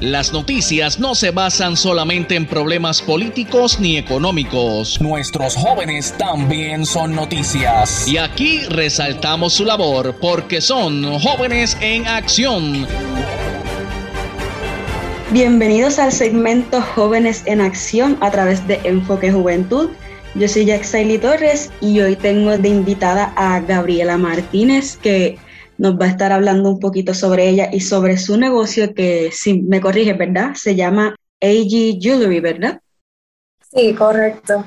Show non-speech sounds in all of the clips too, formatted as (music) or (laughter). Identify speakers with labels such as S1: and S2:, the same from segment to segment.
S1: Las noticias no se basan solamente en problemas políticos ni económicos.
S2: Nuestros jóvenes también son noticias.
S1: Y aquí resaltamos su labor porque son jóvenes en acción.
S3: Bienvenidos al segmento Jóvenes en Acción a través de Enfoque Juventud. Yo soy Jaxaili Torres y hoy tengo de invitada a Gabriela Martínez, que nos va a estar hablando un poquito sobre ella y sobre su negocio que, si me corrige, ¿verdad? Se llama AG Jewelry, ¿verdad?
S4: Sí, correcto.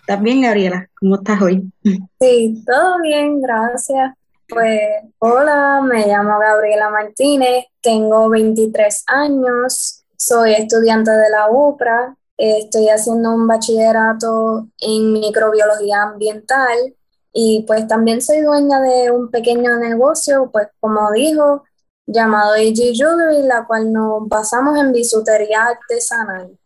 S3: ¿Estás bien, Gabriela? ¿Cómo estás hoy? (laughs)
S4: Sí, todo bien, gracias. Pues, hola, me llamo Gabriela Martínez, tengo 23 años, soy estudiante de la UPRA, estoy haciendo un bachillerato en microbiología ambiental y pues también soy dueña de un pequeño negocio, pues como dijo, llamado AG Jewelry, la cual nos basamos en bisutería artesanal.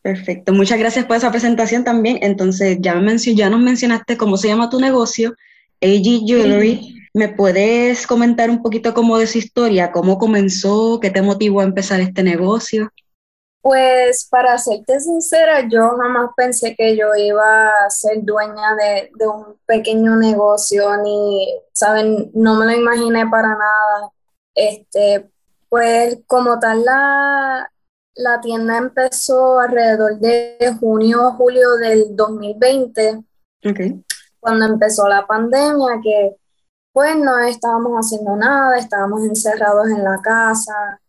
S3: Perfecto, muchas gracias por esa presentación también. Entonces, ya, me ya nos mencionaste cómo se llama tu negocio, AG Jewelry. ¿Me puedes comentar un poquito cómo de su historia, cómo comenzó, qué te motivó a empezar este negocio?
S4: Pues para serte sincera, yo jamás pensé que yo iba a ser dueña de, un pequeño negocio, ni, ¿saben? No me lo imaginé para nada. Este, pues como tal, la, la tienda empezó alrededor de junio o julio del 2020, cuando empezó la pandemia, que pues no estábamos haciendo nada, estábamos encerrados en la casa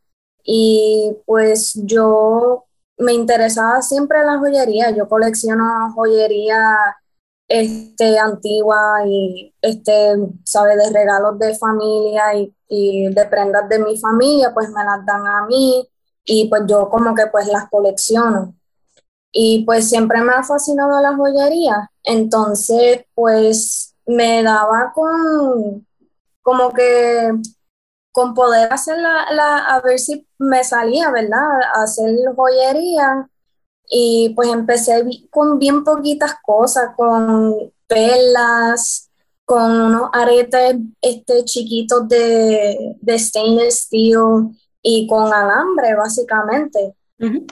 S4: y pues yo me interesaba siempre la joyería, yo colecciono joyería este, antigua y, este, sabe, de regalos de familia y, y, de prendas de mi familia, pues me las dan a mí y pues yo como que pues las colecciono. Y pues siempre me ha fascinado la joyería, entonces pues me daba con como que con poder hacer la, a ver si me salía, ¿verdad? Hacer joyería. Y pues empecé con bien poquitas cosas, con perlas, con unos aretes este, chiquitos de, de stainless steel y con alambre, básicamente.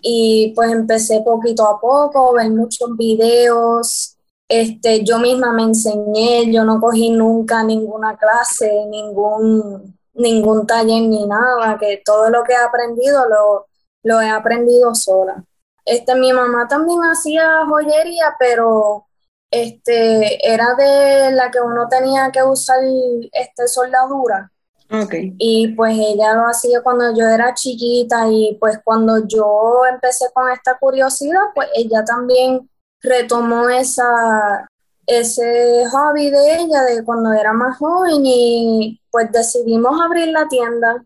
S4: Y pues empecé poquito a poco, ver muchos videos. Este, yo misma me enseñé, yo no cogí nunca ninguna clase, ningún ningún taller ni nada, que todo lo que he aprendido lo, lo he aprendido sola. Este, mi mamá también hacía joyería, pero este, era de la que uno tenía que usar este, soldadura.
S3: Okay.
S4: Y pues ella lo hacía cuando yo era chiquita y pues cuando yo empecé con esta curiosidad, pues ella también retomó esa, ese hobby de ella de cuando era más joven y pues decidimos abrir la tienda.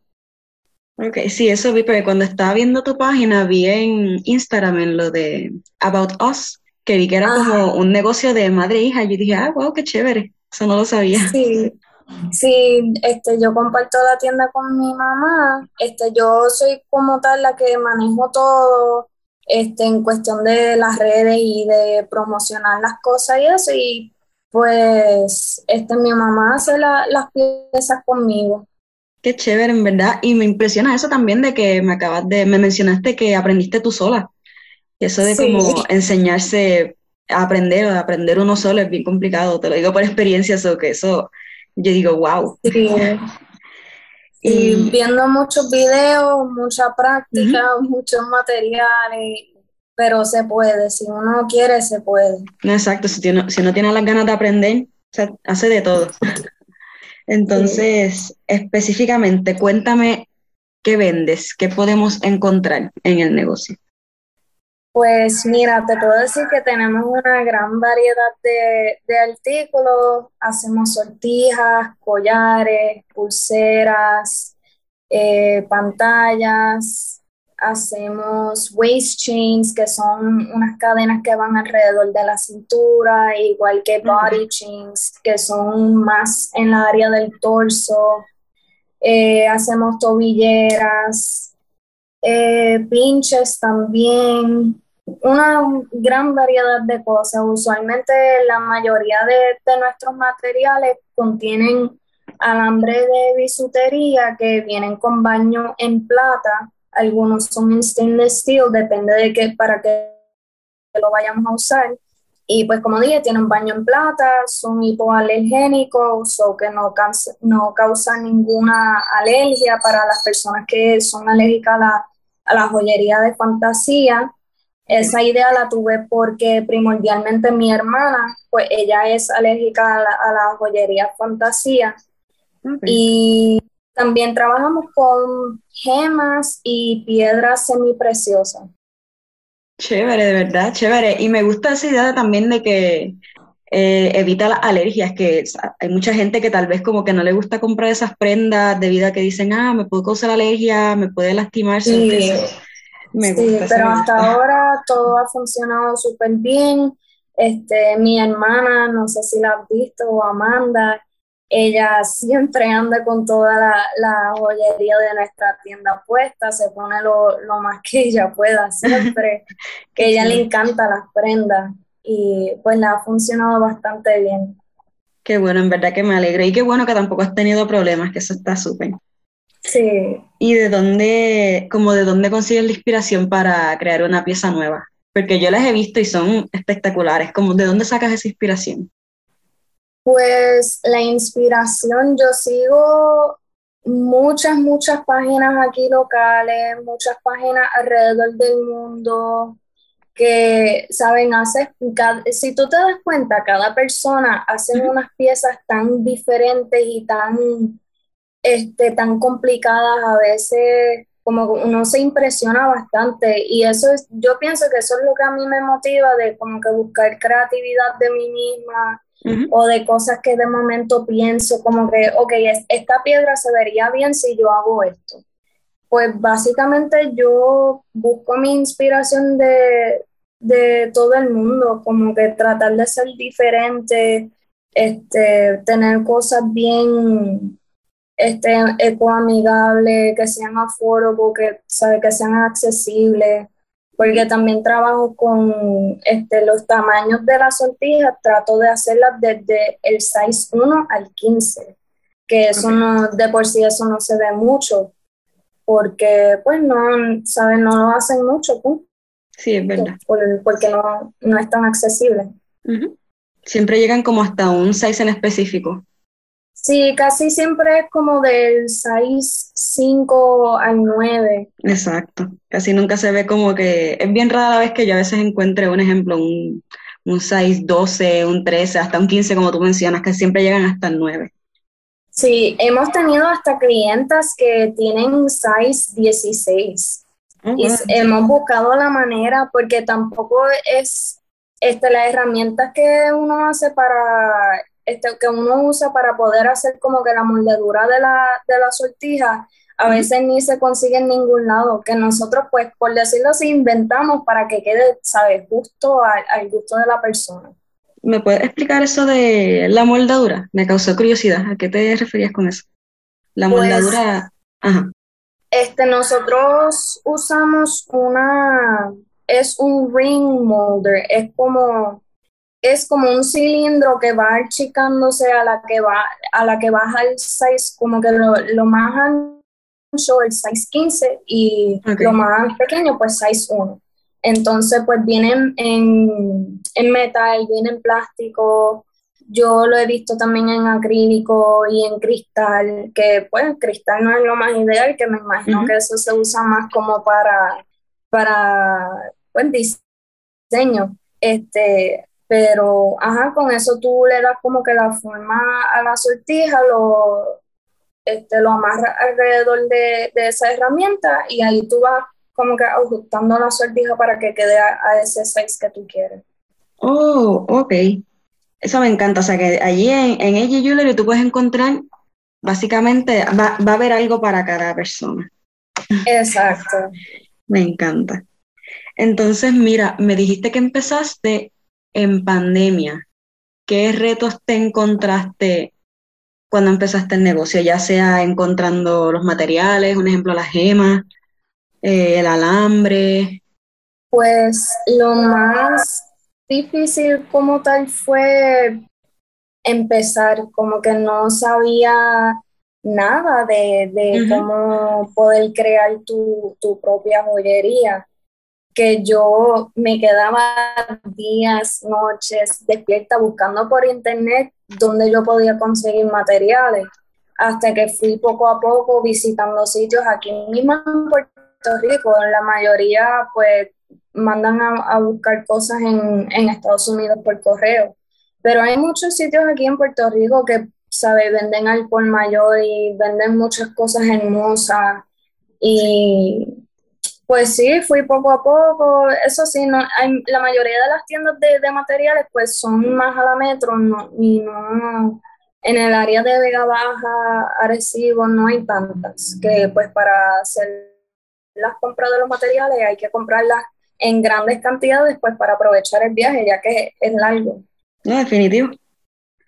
S3: Ok, sí, eso vi, porque cuando estaba viendo tu página vi en Instagram en lo de About Us, que vi que era como un negocio de madre e hija, yo dije, ah, wow, qué chévere, eso no lo sabía.
S4: Sí, sí, este, yo comparto la tienda con mi mamá, este, yo soy como tal la que manejo todo, este, en cuestión de las redes y de promocionar las cosas y eso, y pues este, mi mamá hace las piezas conmigo.
S3: Qué chévere, en verdad, y me impresiona eso también de que me acabas de, me mencionaste que aprendiste tú sola, eso de como enseñarse a aprender o aprender uno solo es bien complicado, te lo digo por experiencia, eso que eso, yo digo, wow.
S4: Sí. (laughs) Y viendo muchos videos, mucha práctica, muchos materiales, pero se puede, si uno quiere, se puede.
S3: Exacto, si, tiene, si uno tiene las ganas de aprender, se hace de todo. (laughs) Entonces, específicamente, cuéntame qué vendes, qué podemos encontrar en el negocio.
S4: Pues mira, te puedo decir que tenemos una gran variedad de, artículos. Hacemos sortijas, collares, pulseras, eh, pantallas. Hacemos waist chains, que son unas cadenas que van alrededor de la cintura, igual que body chains, que son más en la área del torso. Eh, hacemos tobilleras, eh, pinches también, una gran variedad de cosas. Usualmente la mayoría de, nuestros materiales contienen alambre de bisutería que vienen con baño en plata, algunos son stainless steel, depende de qué, para qué lo vayamos a usar. Y pues como dije, tienen baño en plata, son hipoalergénicos o que no, no causan ninguna alergia para las personas que son alérgicas a la, a la joyería de fantasía. Esa idea la tuve porque primordialmente mi hermana, pues ella es alérgica a la, joyería fantasía. Y también trabajamos con gemas y piedras semipreciosas.
S3: Chévere, de verdad, chévere. Y me gusta esa idea también de que eh, evita las alergias, que hay mucha gente que tal vez como que no le gusta comprar esas prendas debido a que dicen, ah, me puedo causar alergia, me puede lastimar.
S4: Sí, sí pero hasta ahora todo ha funcionado súper bien. Este, mi hermana, no sé si la has visto, o Amanda, ella siempre anda con toda la, joyería de nuestra tienda puesta, se pone lo, más que ella pueda siempre, (laughs) que ella le encanta las prendas y pues le ha funcionado bastante bien.
S3: Qué bueno, en verdad que me alegro y qué bueno que tampoco has tenido problemas, que eso está súper.
S4: Sí.
S3: ¿Y de dónde, como de dónde consigues la inspiración para crear una pieza nueva? Porque yo las he visto y son espectaculares, como ¿de dónde sacas esa inspiración?
S4: Pues la inspiración, yo sigo muchas, muchas páginas aquí locales, muchas páginas alrededor del mundo que, saben, hacer, si tú te das cuenta, cada persona hace unas piezas tan diferentes y tan, este, tan complicadas a veces como uno se impresiona bastante. Y eso es, yo pienso que eso es lo que a mí me motiva de como que buscar creatividad de mí misma, o de cosas que de momento pienso como que, ok, esta piedra se vería bien si yo hago esto. Pues básicamente yo busco mi inspiración de, todo el mundo, como que tratar de ser diferente, este, tener cosas bien este, ecoamigables, que sean affordable, que, sabe, que sean accesibles porque también trabajo con este, los tamaños de las sortijas, trato de hacerlas desde el 6 1 al 15, que eso no, de por sí eso no se ve mucho, porque pues no, ¿saben? No lo hacen mucho,
S3: pues. Sí, es verdad.
S4: porque no, no es tan accesible.
S3: Siempre llegan como hasta un 6 en específico.
S4: Sí, casi siempre es como del 6, 5 al 9.
S3: Exacto. Casi nunca se ve como que. Es bien rara la vez que yo a veces encuentre un ejemplo, un, un 6, 12, un 13, hasta un 15, como tú mencionas, que siempre llegan hasta el 9.
S4: Sí, hemos tenido hasta clientas que tienen 6, 16. y hemos buscado la manera, porque tampoco es este, las herramientas que uno hace para este, que uno usa para poder hacer como que la moldedura de la, de la sortija, a veces ni se consigue en ningún lado, que nosotros pues, por decirlo así, inventamos para que quede, ¿sabes?, justo al, gusto de la persona.
S3: ¿Me puedes explicar eso de la moldadura? Me causó curiosidad. ¿A qué te referías con eso? La pues, moldadura. Ajá.
S4: Este, nosotros usamos una. Es un ring molder. Es como es como un cilindro que va achicándose a la que va a la que baja el 6, como que lo, más ancho el 615 y lo más pequeño pues 61. Entonces pues vienen en, en metal, viene en plástico, yo lo he visto también en acrílico y en cristal, que pues cristal no es lo más ideal, que me imagino que eso se usa más como para, para pues, diseño. Este, pero, ajá, con eso tú le das como que la forma a la sortija, lo, este, lo amarras alrededor de, esa herramienta y ahí tú vas como que ajustando la sortija para que quede a, ese size que tú quieres.
S3: Oh, ok. Eso me encanta. O sea, que allí en, en Edgy Jewelry tú puedes encontrar, básicamente, va, va a haber algo para cada persona.
S4: Exacto. (laughs)
S3: me encanta. Entonces, mira, me dijiste que empezaste en pandemia, ¿qué retos te encontraste cuando empezaste el negocio? Ya sea encontrando los materiales, un ejemplo, las gemas, eh, el alambre.
S4: Pues lo más difícil como tal fue empezar, como que no sabía nada de, cómo poder crear tu, tu propia joyería que yo me quedaba días, noches despierta buscando por internet donde yo podía conseguir materiales, hasta que fui poco a poco visitando sitios aquí mismo en Puerto Rico. La mayoría pues mandan a, buscar cosas en, en, Estados Unidos por correo, pero hay muchos sitios aquí en Puerto Rico que, sabe, venden al por mayor y venden muchas cosas hermosas y pues sí, fui poco a poco. Eso sí, no, hay, la mayoría de las tiendas de, materiales pues son más a la metro no, y no en el área de Vega Baja, Arecibo, no hay tantas. Que pues para hacer las compras de los materiales hay que comprarlas en grandes cantidades pues para aprovechar el viaje ya que es largo.
S3: No, definitivo.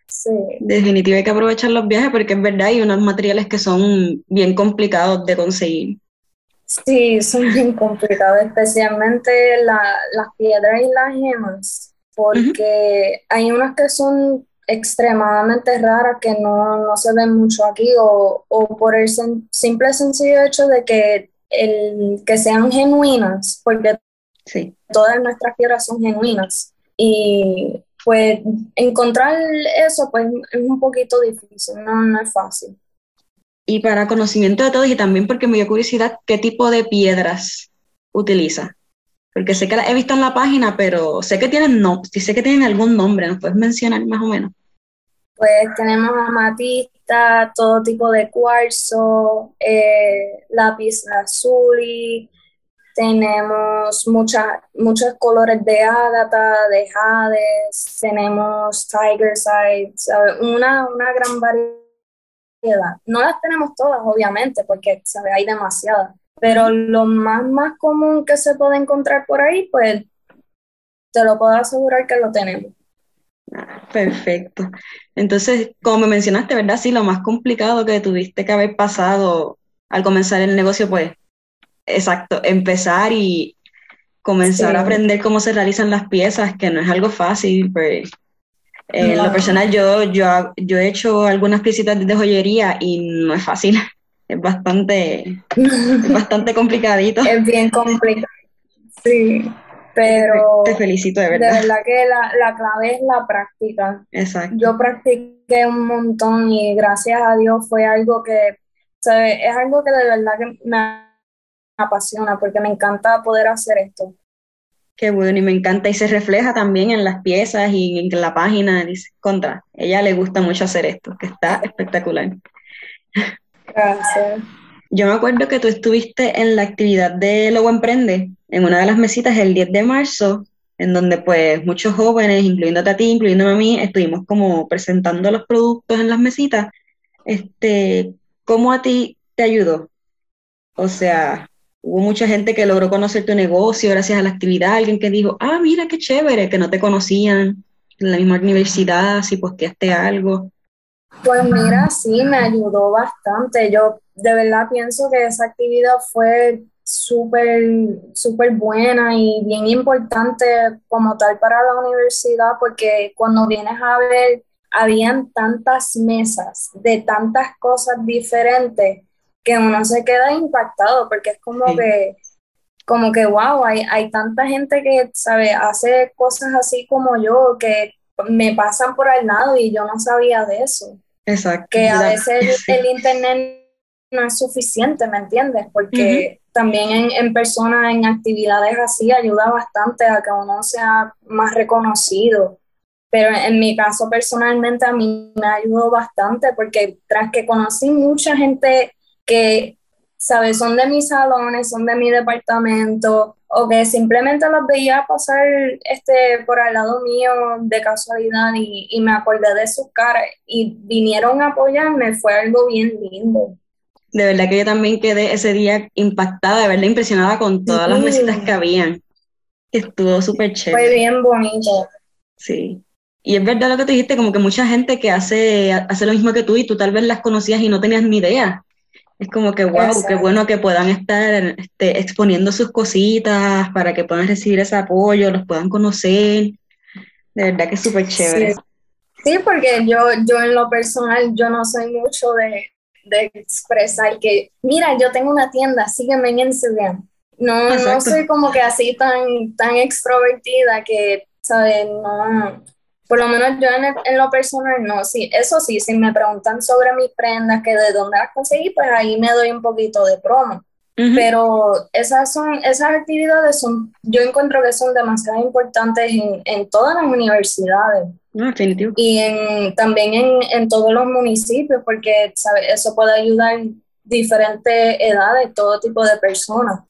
S4: Sí.
S3: Definitivo hay que aprovechar los viajes porque es verdad hay unos materiales que son bien complicados de conseguir.
S4: Sí, son bien complicados, especialmente las piedras y las gemas, porque hay unas que son extremadamente raras que no, se ven mucho aquí o, por el simple sencillo hecho de que, el, que sean genuinas, porque
S3: sí.
S4: todas nuestras piedras son genuinas. Y pues encontrar eso pues es un poquito difícil, no, no es fácil
S3: y para conocimiento de todos y también porque me dio curiosidad qué tipo de piedras utiliza. Porque sé que las he visto en la página, pero sé que tienen no, sé que tienen algún nombre, ¿nos puedes mencionar más o menos?
S4: Pues tenemos amatista, todo tipo de cuarzo, eh, lápiz azul, tenemos muchas muchos colores de ágata, de jades, tenemos tiger sides, una, una gran variedad no las tenemos todas, obviamente, porque hay demasiadas, pero lo más, más común que se puede encontrar por ahí, pues te lo puedo asegurar que lo tenemos.
S3: Ah, perfecto. Entonces, como me mencionaste, ¿verdad? Sí, lo más complicado que tuviste que haber pasado al comenzar el negocio, pues, exacto, empezar y comenzar a aprender cómo se realizan las piezas, que no es algo fácil, pues en lo personal, yo, yo, yo he hecho algunas piecitas de joyería y no es fácil. (laughs) Es bastante, (laughs) bastante complicadito.
S4: Es bien complicado. Sí, pero.
S3: Te felicito, de verdad.
S4: De verdad que la, la clave es la práctica.
S3: Exacto.
S4: Yo practiqué un montón y gracias a Dios fue algo que. Es algo que de verdad que me apasiona porque me encanta poder hacer esto.
S3: Qué bueno, y me encanta, y se refleja también en las piezas y en la página, dice, contra, ella le gusta mucho hacer esto, que está espectacular.
S4: Gracias.
S3: Yo me acuerdo que tú estuviste en la actividad de Logo Emprende, en una de las mesitas el 10 de marzo, en donde pues muchos jóvenes, incluyéndote a ti, incluyéndome a mí, estuvimos como presentando los productos en las mesitas. Este, ¿Cómo a ti te ayudó? O sea, Hubo mucha gente que logró conocer tu negocio gracias a la actividad, alguien que dijo, ah, mira qué chévere, que no te conocían en la misma universidad, si posteaste algo.
S4: Pues mira, sí, me ayudó bastante. Yo de verdad pienso que esa actividad fue súper, súper buena y bien importante como tal para la universidad, porque cuando vienes a ver, habían tantas mesas de tantas cosas diferentes que uno se queda impactado porque es como que como que wow, hay, hay tanta gente que sabe, hace cosas así como yo que me pasan por al lado y yo no sabía de eso.
S3: Exacto.
S4: Que a veces (laughs) el, internet no es suficiente, ¿me entiendes? Porque también en, en personas, en actividades así, ayuda bastante a que uno sea más reconocido. Pero en mi caso personalmente a mí me ayudó bastante porque tras que conocí mucha gente que, ¿sabes? Son de mis salones, son de mi departamento, o que simplemente los veía pasar este, por al lado mío de casualidad y, me acordé de sus caras y vinieron a apoyarme, fue algo bien lindo.
S3: De verdad que yo también quedé ese día impactada, de verdad impresionada con todas las mesitas que habían. Estuvo súper chévere.
S4: Fue bien bonito.
S3: Sí. Y es verdad lo que te dijiste, como que mucha gente que hace, hace lo mismo que tú y tú tal vez las conocías y no tenías ni idea. Es como que, wow, qué bueno que puedan estar este, exponiendo sus cositas para que puedan recibir ese apoyo, los puedan conocer. De verdad que es súper chévere.
S4: Sí. porque yo, yo en lo personal, yo no soy mucho de, de expresar que, mira, yo tengo una tienda, sígueme en Instagram. No, no soy como que así tan, tan extrovertida que, ¿sabes? No, por lo menos yo en, en, lo personal no, sí, eso sí, si me preguntan sobre mis prendas, que de dónde las conseguí, pues ahí me doy un poquito de promo. Pero esas son, esas actividades son, yo encuentro que son demasiado importantes en, en todas las universidades.
S3: Ah,
S4: y en, también en, en, todos los municipios, porque ¿sabe? eso puede ayudar diferentes edades, todo tipo de personas.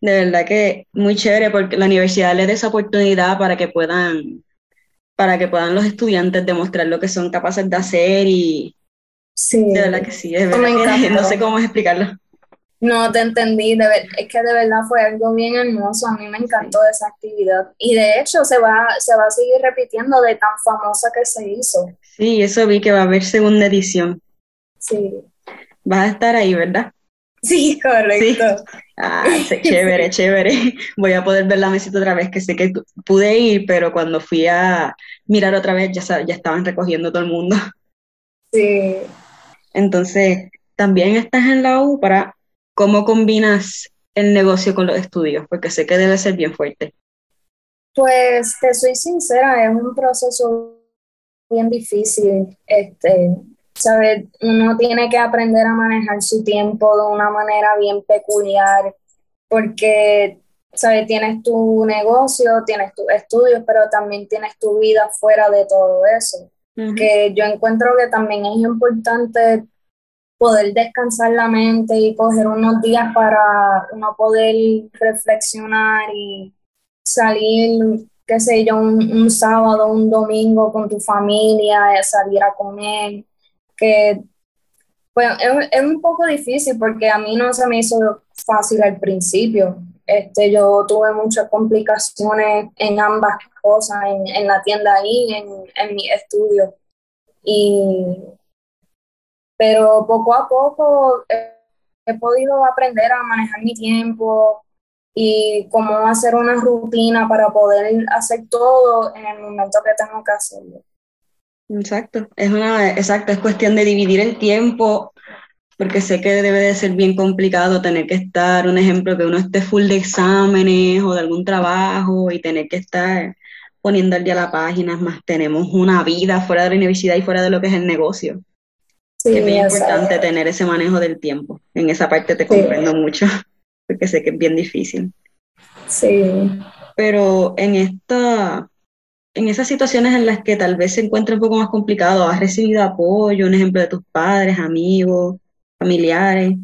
S3: De verdad que muy chévere, porque la universidad les da esa oportunidad para que puedan, para que puedan los estudiantes demostrar lo que son capaces de hacer y
S4: sí.
S3: de verdad que sí, de verdad que, (laughs) no sé cómo explicarlo.
S4: No te entendí, de es que de verdad fue algo bien hermoso, a mí me encantó esa actividad y de hecho se va, se va a seguir repitiendo de tan famosa que se hizo.
S3: Sí, eso vi que va a haber segunda edición.
S4: Sí.
S3: Vas a estar ahí, ¿verdad?
S4: Sí, correcto.
S3: Ah, (laughs) chévere, chévere. (laughs) Voy a poder ver la mesita otra vez, que sé que pude ir, pero cuando fui a mirar otra vez ya, ya estaban recogiendo todo el mundo. (laughs)
S4: Sí.
S3: Entonces, también estás en la U para ¿Cómo combinas el negocio con los estudios? Porque sé que debe ser bien fuerte.
S4: Pues te soy sincera, es un proceso bien difícil. Este, ¿sabes? Uno tiene que aprender a manejar su tiempo de una manera bien peculiar, porque, ¿sabes? Tienes tu negocio, tienes tus estudios, pero también tienes tu vida fuera de todo eso. Que yo encuentro que también es importante poder descansar la mente y coger unos días para uno poder reflexionar y salir, qué sé yo, un, sábado, un domingo con tu familia, eh, salir a comer, que pues es, un poco difícil porque a mí no se me hizo fácil al principio. Este, yo tuve muchas complicaciones en ambas cosas, en, la tienda y en, en mi estudio. Y pero poco a poco he podido aprender a manejar mi tiempo y cómo hacer una rutina para poder hacer todo en el momento que tengo que hacerlo.
S3: Exacto, es una, exacto, es cuestión de dividir el tiempo, porque sé que debe de ser bien complicado tener que estar, un ejemplo, que uno esté full de exámenes o de algún trabajo y tener que estar poniendo al día la página, más tenemos una vida fuera de la universidad y fuera de lo que es el negocio es bien importante tener ese manejo del tiempo. En esa parte te comprendo mucho, (laughs) porque sé que es bien difícil.
S4: Sí.
S3: Pero en esta, en esas situaciones en las que tal vez se encuentra un poco más complicado, ¿has recibido apoyo, un ejemplo de tus padres, amigos, familiares?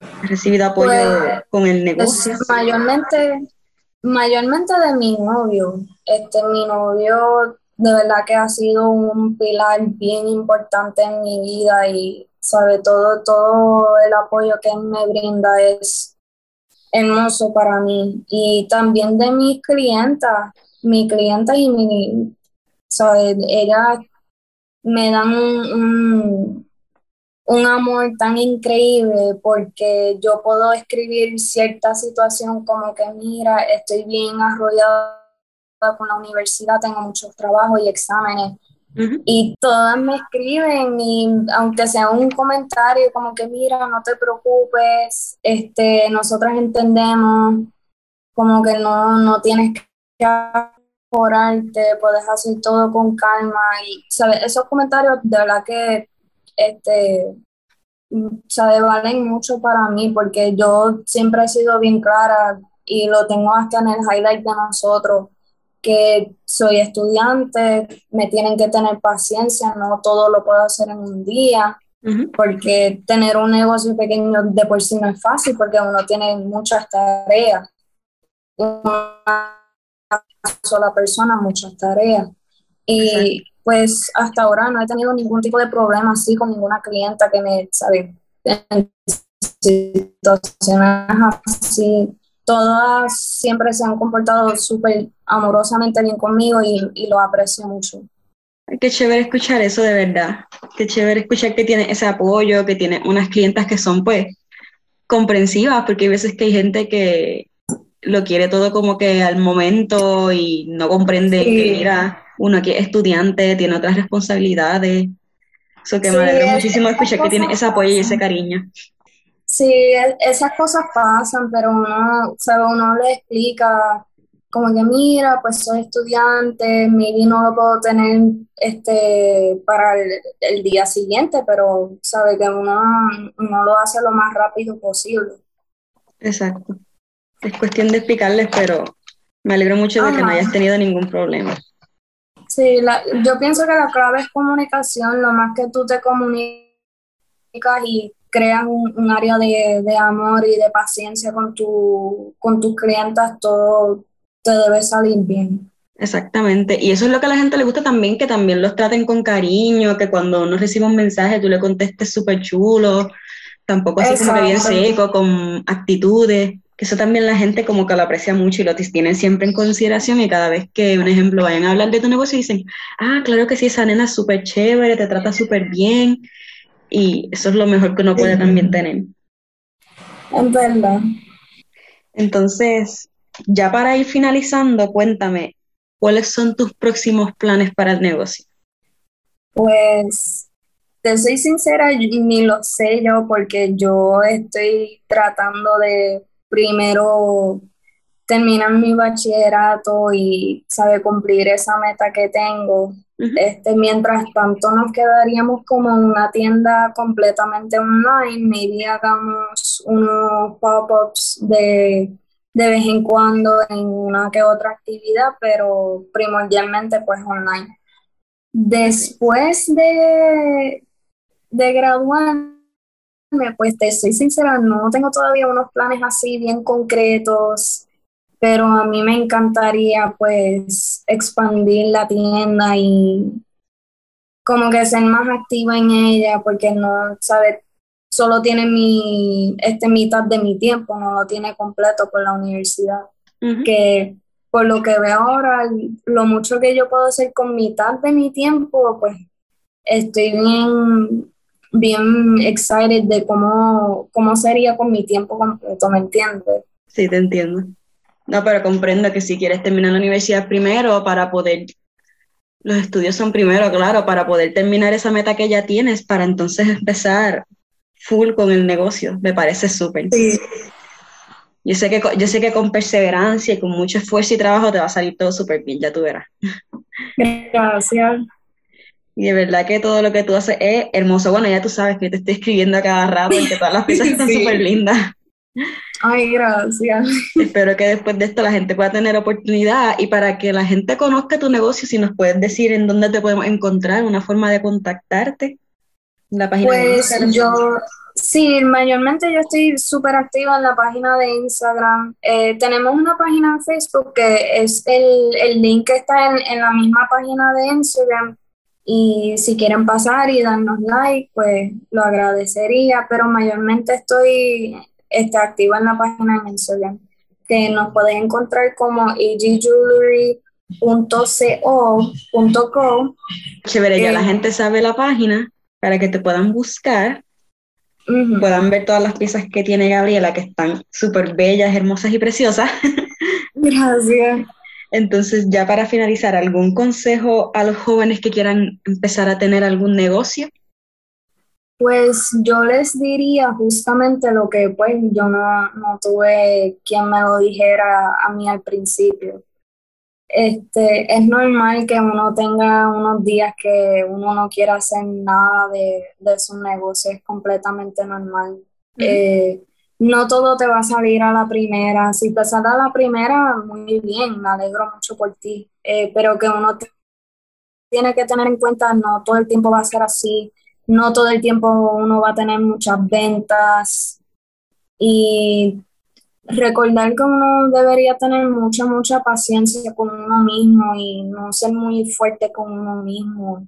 S3: ¿Has recibido apoyo pues, con el negocio?
S4: mayormente, mayormente de mi novio. Este, mi novio de verdad que ha sido un pilar bien importante en mi vida y sobre todo todo el apoyo que él me brinda es hermoso para mí. Y también de mis clientas, mi clienta y mi, ¿sabes? Ellas me dan un, un, amor tan increíble porque yo puedo escribir cierta situación como que mira, estoy bien arrollada con la universidad, tengo muchos trabajos y exámenes. Y todas me escriben y aunque sea un comentario como que mira, no te preocupes, este, nosotras entendemos como que no, no tienes que mejorarte, puedes hacer todo con calma y ¿sabes? esos comentarios de verdad que este, ¿sabe? valen mucho para mí porque yo siempre he sido bien clara y lo tengo hasta en el highlight de nosotros que soy estudiante, me tienen que tener paciencia, no todo lo puedo hacer en un día, porque tener un negocio pequeño de por sí no es fácil, porque uno tiene muchas tareas. Una sola persona, muchas tareas. Y pues hasta ahora no he tenido ningún tipo de problema así con ninguna clienta que me, sabe, en situaciones así todas siempre se han comportado súper amorosamente bien conmigo y, lo aprecio mucho.
S3: Qué chévere escuchar eso de verdad. Qué chévere escuchar que tiene ese apoyo, que tiene unas clientas que son pues comprensivas, porque hay veces que hay gente que lo quiere todo como que al momento y no comprende que mira, uno aquí es estudiante, tiene otras responsabilidades. Eso que me alegra muchísimo escuchar que tiene ese apoyo y ese cariño.
S4: Sí, esas cosas pasan, pero uno, uno le explica como que mira, pues soy estudiante, mi no lo puedo tener este para el, día siguiente, pero sabe que uno, uno lo hace lo más rápido posible.
S3: Exacto. Es cuestión de explicarles, pero me alegro mucho de que no hayas tenido ningún problema.
S4: Sí, yo pienso que la clave es comunicación, lo más que tú te comunicas y creas un, área de, de, amor y de paciencia con, tu, con tus clientas, todo te debe salir bien.
S3: Exactamente, y eso es lo que a la gente le gusta también, que también los traten con cariño, que cuando uno recibe un mensaje tú le contestes súper chulo, tampoco así como que bien seco, con actitudes, eso también la gente como que lo aprecia mucho y lo tienen siempre en consideración y cada vez que, un ejemplo, vayan a hablar de tu negocio dicen, ah, claro que sí, esa nena es súper chévere, te trata súper bien, y eso es lo mejor que uno puede también tener.
S4: Es verdad.
S3: Entonces, ya para ir finalizando, cuéntame, ¿cuáles son tus próximos planes para el negocio?
S4: Pues, te soy sincera, ni lo sé yo porque yo estoy tratando de primero terminar mi bachillerato y sabe cumplir esa meta que tengo. Este, mientras tanto nos quedaríamos como una tienda completamente online, maybe hagamos unos pop-ups de de vez en cuando en una que otra actividad, pero primordialmente pues online. Después de, de graduarme, pues te soy sincera, no tengo todavía unos planes así bien concretos, pero a mí me encantaría pues expandir la tienda y como que ser más activa en ella, porque no, sabes, solo tiene mi, este mitad de mi tiempo, no lo tiene completo por la universidad. Que por lo que veo ahora, lo mucho que yo puedo hacer con mitad de mi tiempo, pues estoy bien, bien excited de cómo, cómo sería con mi tiempo completo, ¿me entiendes?
S3: Sí, te entiendo. No, pero comprendo que si quieres terminar la universidad primero para poder, los estudios son primero, claro, para poder terminar esa meta que ya tienes, para entonces empezar full con el negocio, me parece súper. Yo sé, que, yo sé que con perseverancia y con mucho esfuerzo y trabajo te va a salir todo súper bien, ya tú verás.
S4: Gracias.
S3: Y de verdad que todo lo que tú haces es hermoso. Bueno, ya tú sabes que te estoy escribiendo a cada rato y que todas las (laughs) piezas están súper lindas.
S4: Ay, gracias.
S3: Espero que después de esto la gente pueda tener oportunidad y para que la gente conozca tu negocio, si nos puedes decir en dónde te podemos encontrar, una forma de contactarte.
S4: La página pues yo, sí, mayormente yo estoy súper activa en la página de Instagram. Eh, tenemos una página en Facebook que es el, el link que está en, en, la misma página de Instagram. Y si quieren pasar y darnos like, pues lo agradecería, pero mayormente estoy este, activa en la página de Instagram, que nos pueden encontrar como egjewelry.co.co.
S3: Chévere, ya la eh, gente sabe la página para que te puedan buscar, puedan ver todas las piezas que tiene Gabriela, que están súper bellas, hermosas y preciosas. (laughs)
S4: Gracias.
S3: Entonces, ya para finalizar, ¿algún consejo a los jóvenes que quieran empezar a tener algún negocio?
S4: Pues yo les diría justamente lo que pues yo no, no tuve quien me lo dijera a mí al principio este, es normal que uno tenga unos días que uno no quiera hacer nada de, de su negocio, es completamente normal. Eh, no todo te va a salir a la primera. Si te a la primera, muy bien, me alegro mucho por ti. Eh, pero que uno tiene que tener en cuenta, no todo el tiempo va a ser así, no todo el tiempo uno va a tener muchas ventas. Y recordar que uno debería tener mucha, mucha paciencia con uno mismo y no ser muy fuerte con uno mismo.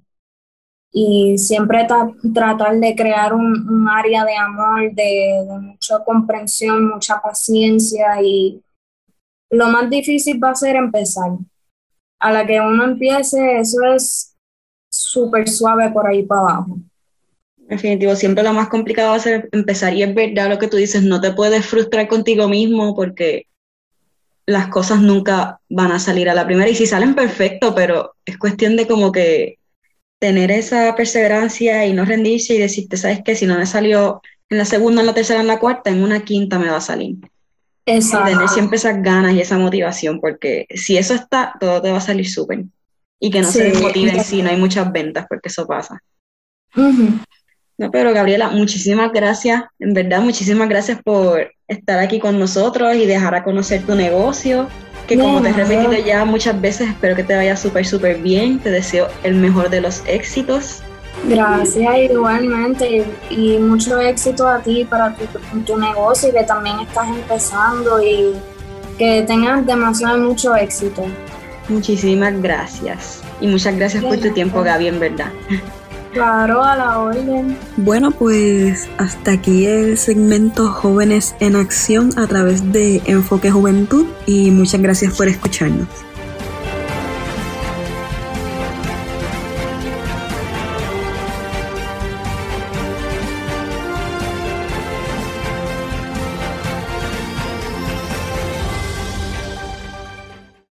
S4: Y siempre tratar de crear un, área de amor, de, mucha comprensión, mucha paciencia y lo más difícil va a ser empezar. A la que uno empiece, eso es súper suave por ahí para abajo.
S3: Definitivo, siempre lo más complicado va a ser empezar y es verdad lo que tú dices, no te puedes frustrar contigo mismo porque las cosas nunca van a salir a la primera y si salen perfecto, pero es cuestión de como que tener esa perseverancia y no rendirse y decirte, sabes que si no me salió en la segunda, en la tercera, en la cuarta, en una quinta me va a salir.
S4: Exacto.
S3: tener siempre esas ganas y esa motivación, porque si eso está, todo te va a salir súper. Y que no se desmotiven si no hay muchas ventas, porque eso pasa. No, pero Gabriela, muchísimas gracias, en verdad, muchísimas gracias por estar aquí con nosotros y dejar a conocer tu negocio, que como te he repetido ya muchas veces, espero que te vaya súper, súper bien, te deseo el mejor de los éxitos.
S4: Gracias igualmente y, mucho éxito a ti para tu, tu negocio y que también estás empezando y que tengas demasiado mucho éxito.
S3: Muchísimas gracias y muchas gracias por tu tiempo Gaby, en verdad.
S4: Claro, a la orden.
S3: Bueno, pues hasta aquí el segmento Jóvenes en Acción a través de Enfoque Juventud y muchas gracias por escucharnos.